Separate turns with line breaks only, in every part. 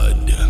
blood.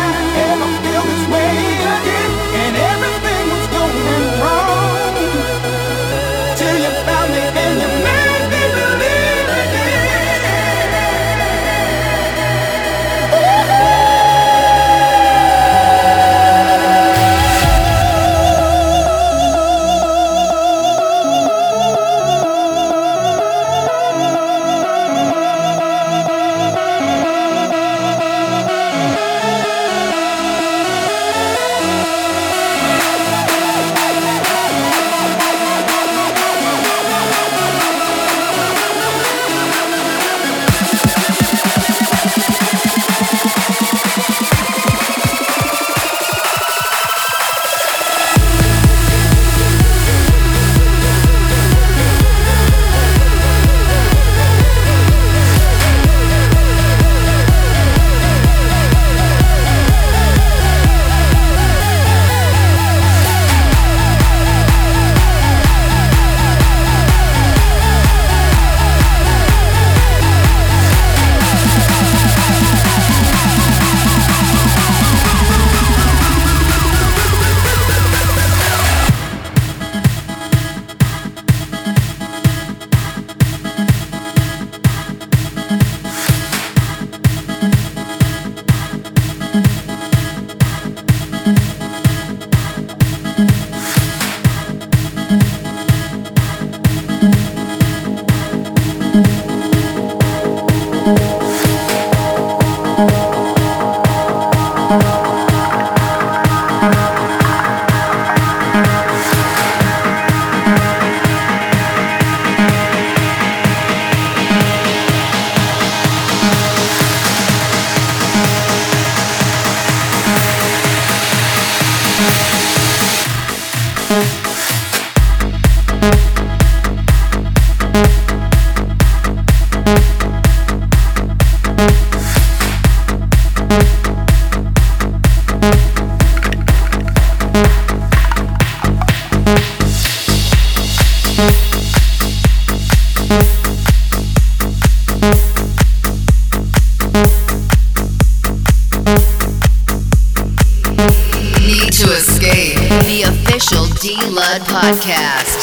Podcast.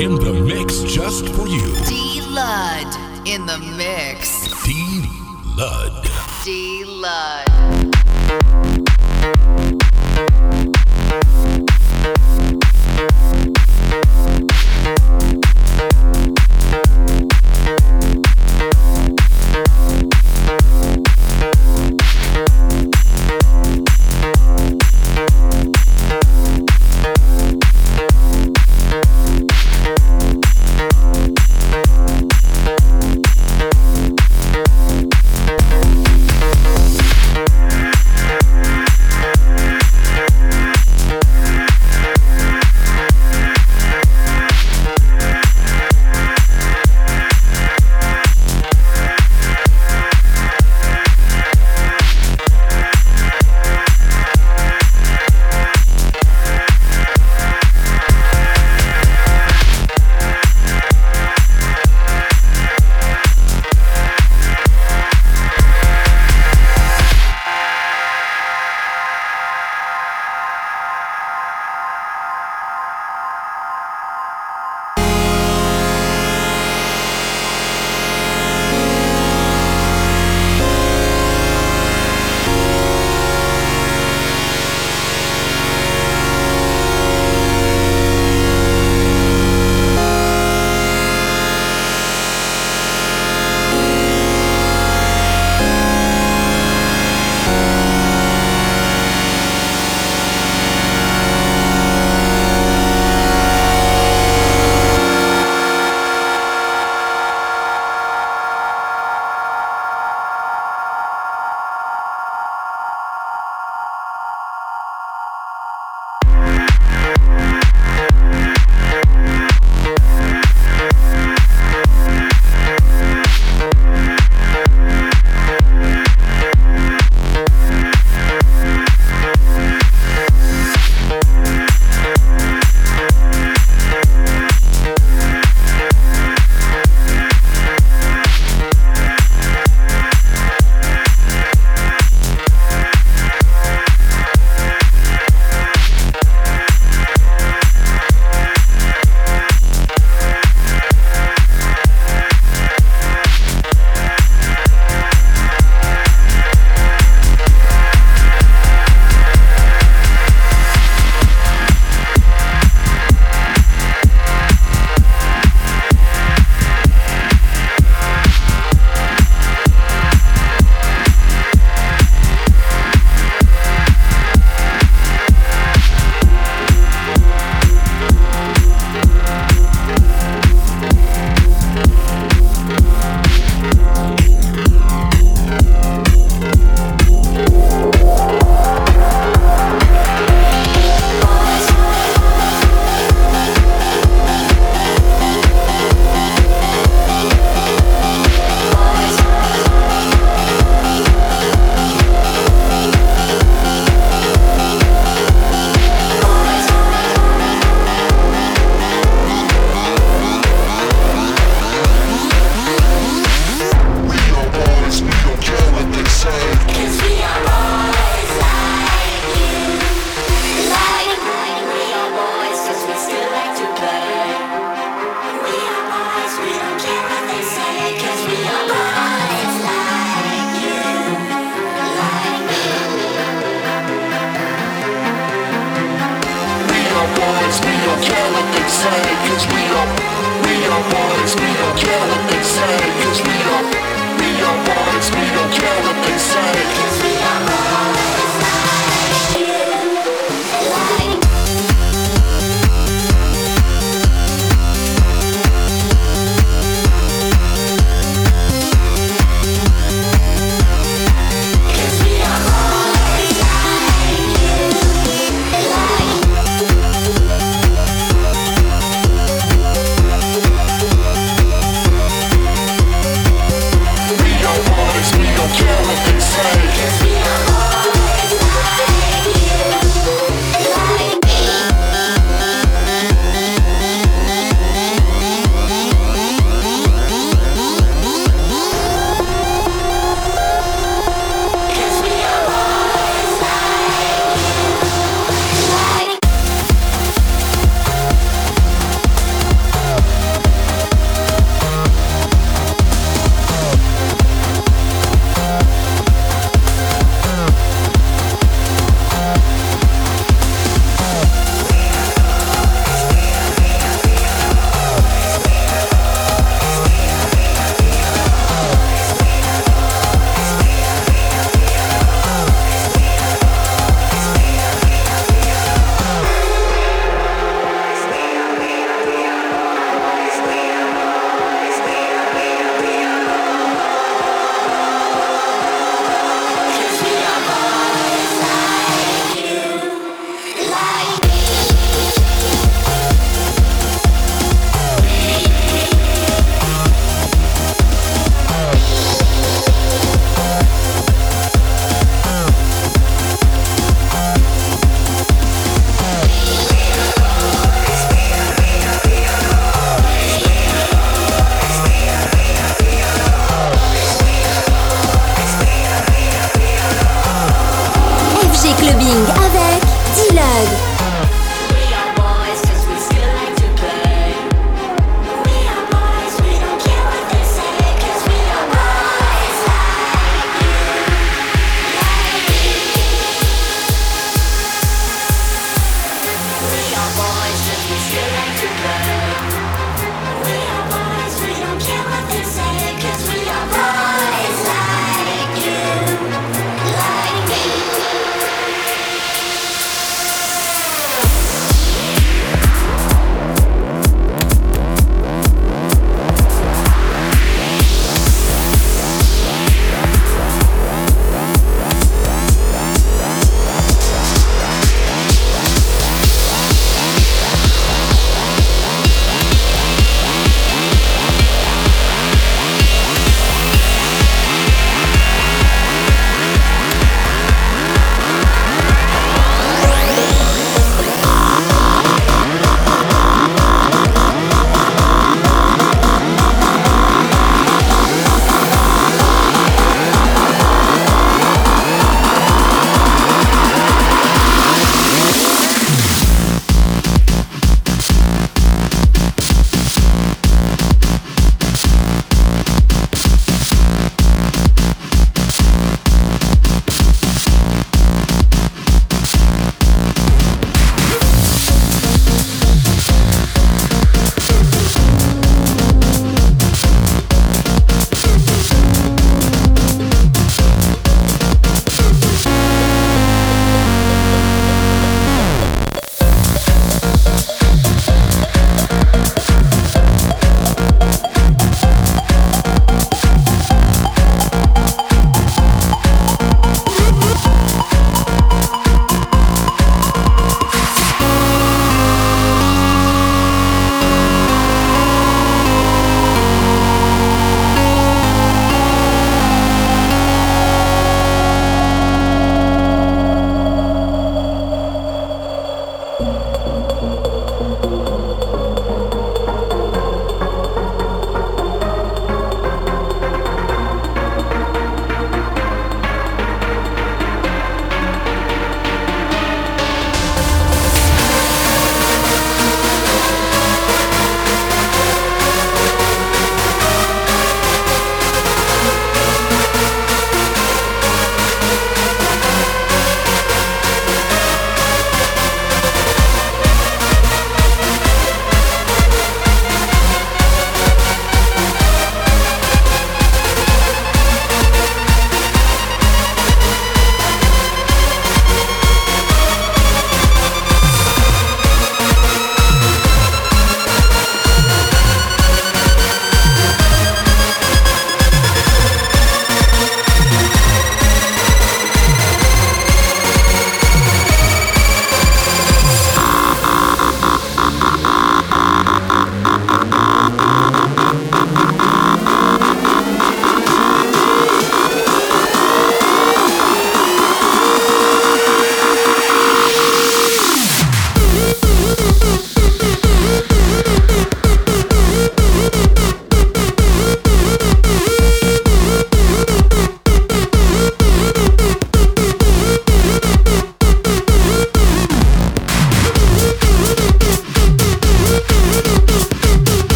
In the mix just for you.
D Lud in the mix.
D Lud.
D Lud.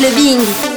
le
Bing.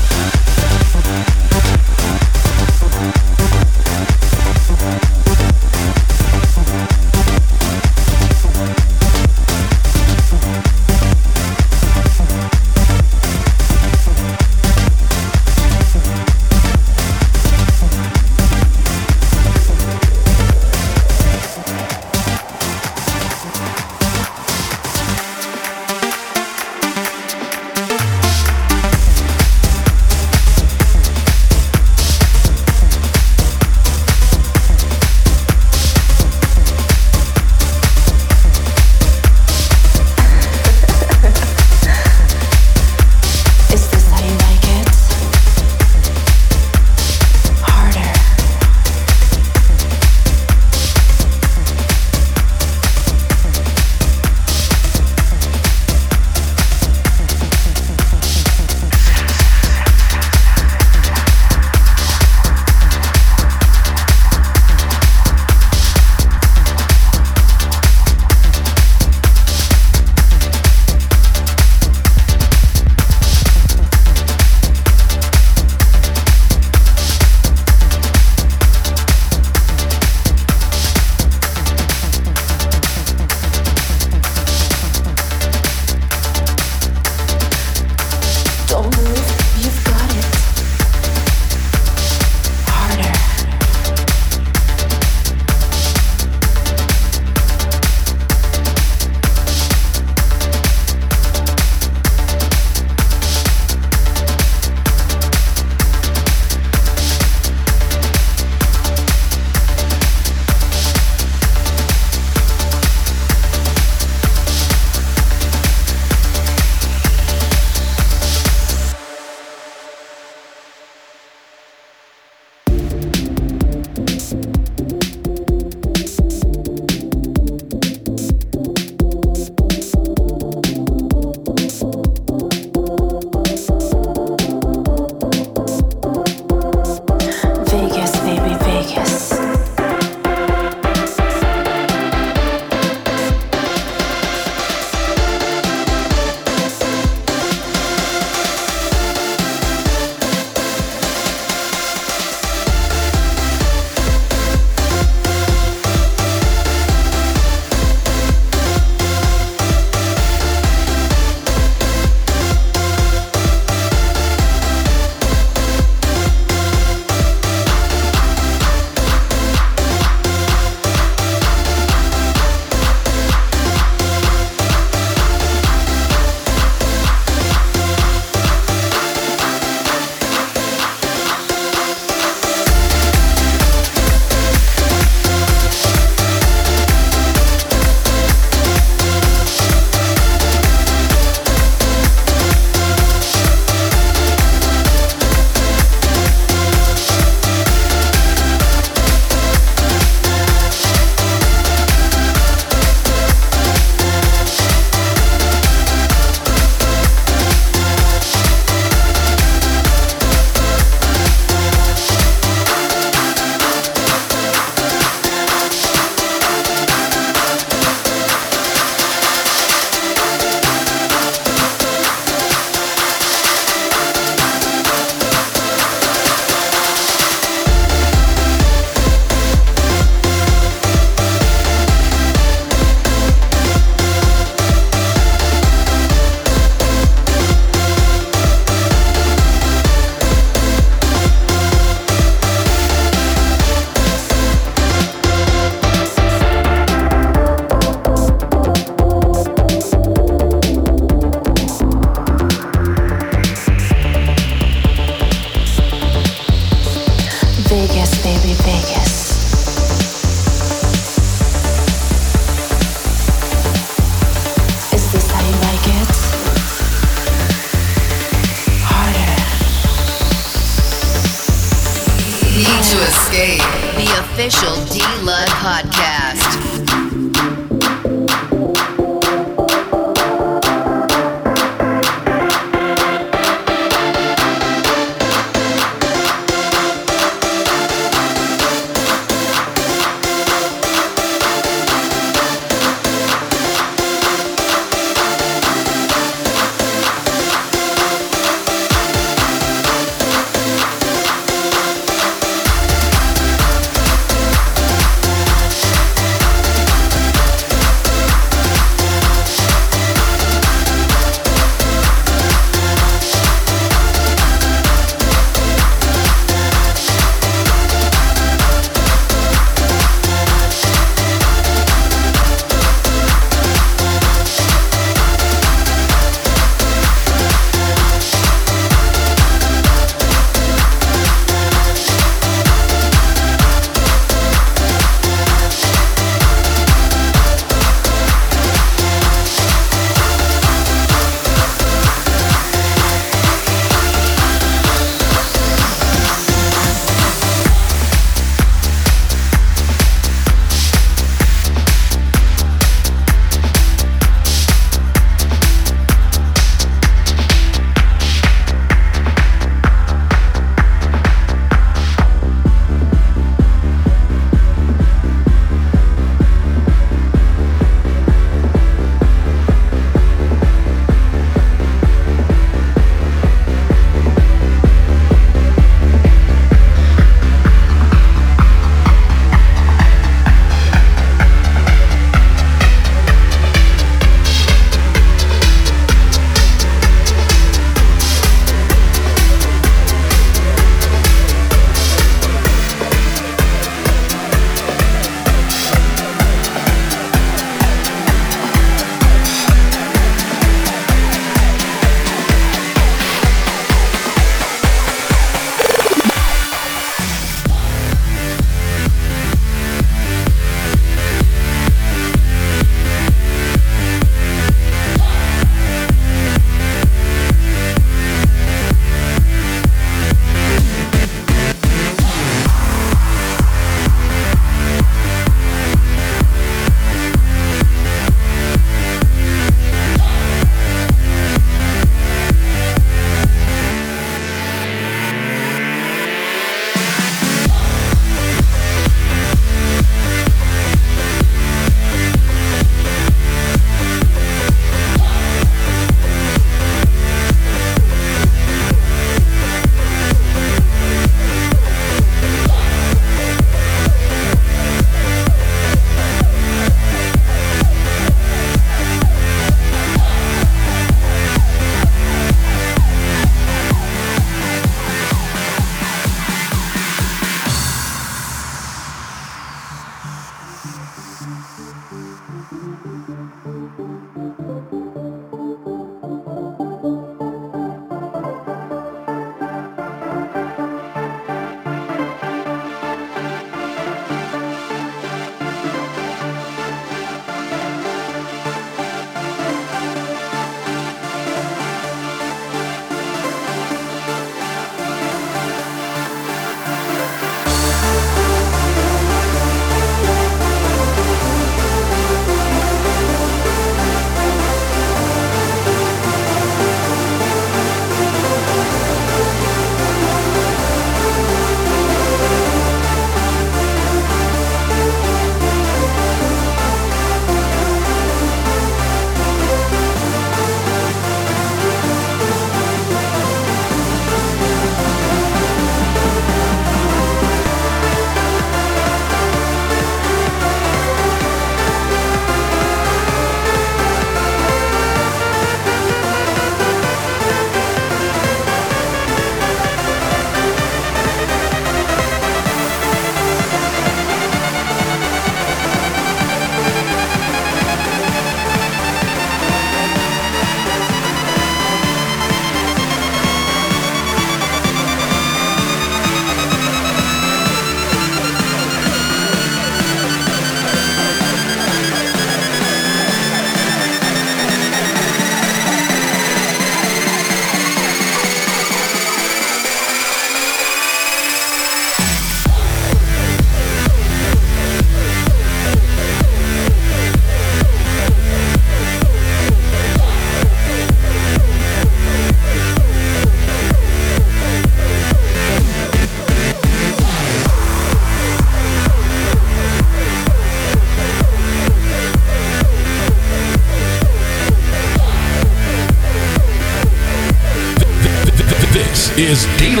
D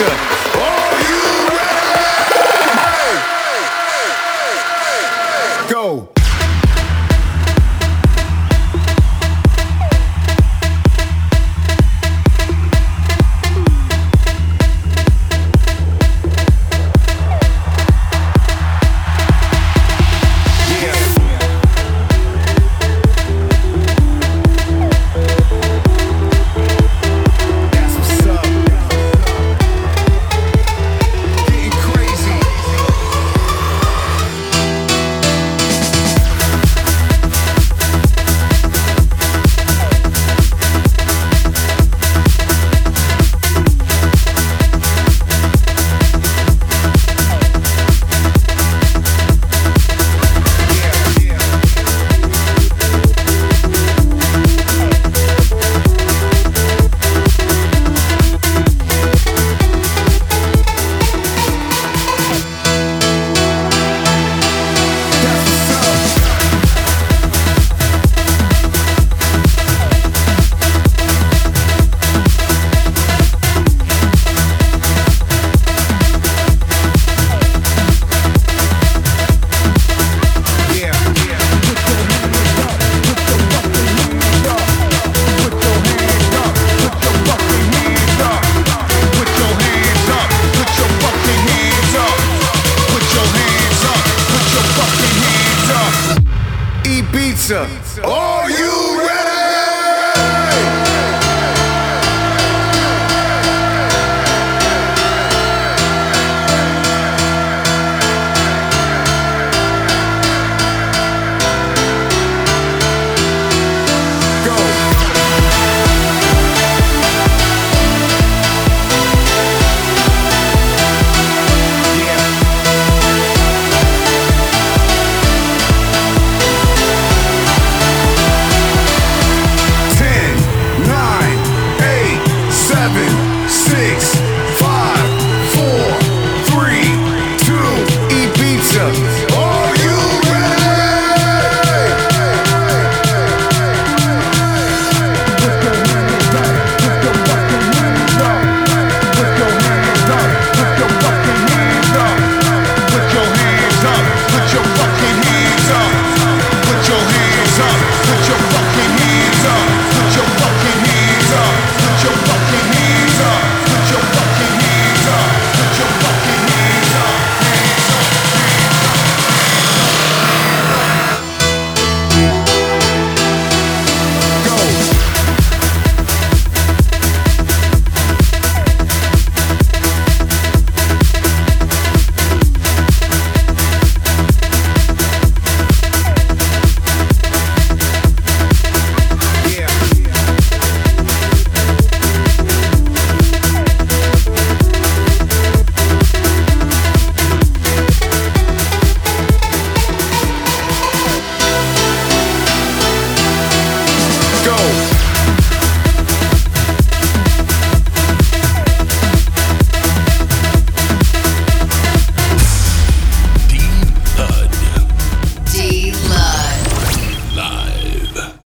Все.